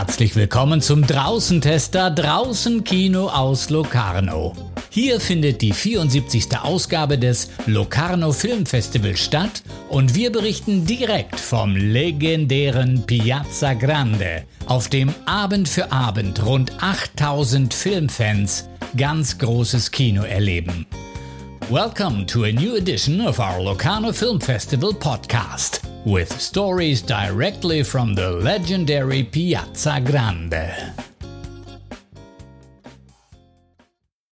herzlich willkommen zum Draußentester Draußen Kino aus Locarno. Hier findet die 74. Ausgabe des Locarno Filmfestival statt und wir berichten direkt vom legendären Piazza Grande, auf dem Abend für Abend rund 8000 Filmfans ganz großes Kino erleben. Welcome to a new edition of our Locarno Film Festival podcast with stories directly from the legendary Piazza Grande.